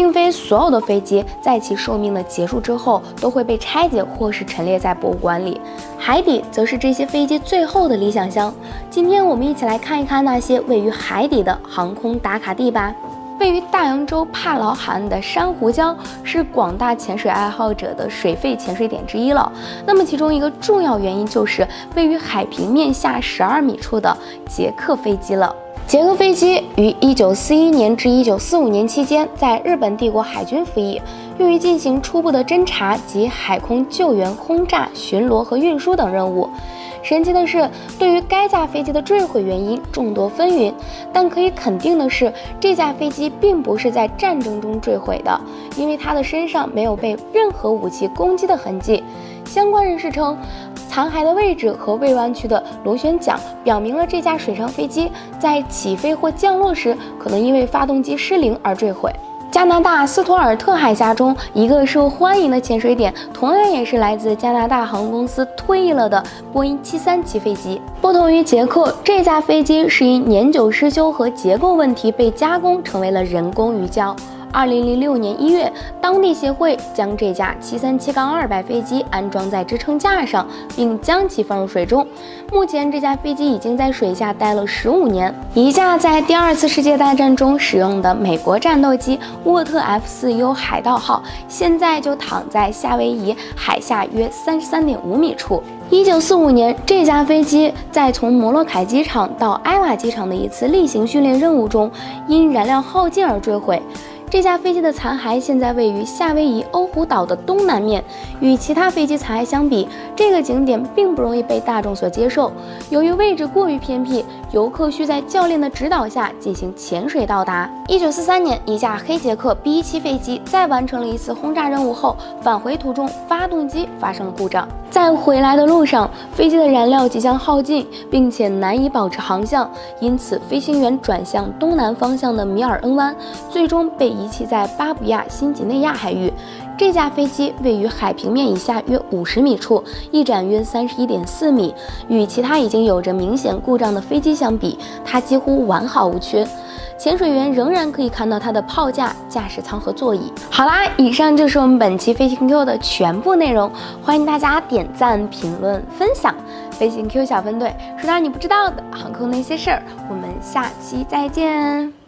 并非所有的飞机在其寿命的结束之后都会被拆解或是陈列在博物馆里，海底则是这些飞机最后的理想乡。今天我们一起来看一看那些位于海底的航空打卡地吧。位于大洋洲帕劳海岸的珊瑚礁是广大潜水爱好者的水肺潜水点之一了。那么其中一个重要原因就是位于海平面下十二米处的捷克飞机了。捷克飞机于一九四一年至一九四五年期间在日本帝国海军服役，用于进行初步的侦察及海空救援、轰炸、巡逻和运输等任务。神奇的是，对于该架飞机的坠毁原因众多纷纭，但可以肯定的是，这架飞机并不是在战争中坠毁的，因为它的身上没有被任何武器攻击的痕迹。相关人士称，残骸的位置和未弯曲的螺旋桨表明了这架水上飞机在起飞或降落时可能因为发动机失灵而坠毁。加拿大斯图尔特海峡中一个受欢迎的潜水点，同样也是来自加拿大航空公司退役了的波音737飞机。不同于捷克，这架飞机是因年久失修和结构问题被加工成为了人工鱼礁。二零零六年一月，当地协会将这架七三七杠二百飞机安装在支撑架上，并将其放入水中。目前，这架飞机已经在水下待了十五年。一架在第二次世界大战中使用的美国战斗机沃特 F 四 U 海盗号，现在就躺在夏威夷海下约三十三点五米处。一九四五年，这架飞机在从摩洛凯机场到埃瓦机场的一次例行训练任务中，因燃料耗尽而坠毁。这架飞机的残骸现在位于夏威夷欧胡岛的东南面。与其他飞机残骸相比，这个景点并不容易被大众所接受。由于位置过于偏僻，游客需在教练的指导下进行潜水到达。一九四三年，一架黑杰克 B 七飞机在完成了一次轰炸任务后，返回途中发动机发生了故障。在回来的路上，飞机的燃料即将耗尽，并且难以保持航向，因此飞行员转向东南方向的米尔恩湾，最终被。遗弃在巴布亚新几内亚海域，这架飞机位于海平面以下约五十米处，翼展约三十一点四米。与其他已经有着明显故障的飞机相比，它几乎完好无缺。潜水员仍然可以看到它的炮架、驾驶舱和座椅。好啦，以上就是我们本期飞行 Q 的全部内容，欢迎大家点赞、评论、分享。飞行 Q 小分队，说点你不知道的航空那些事儿，我们下期再见。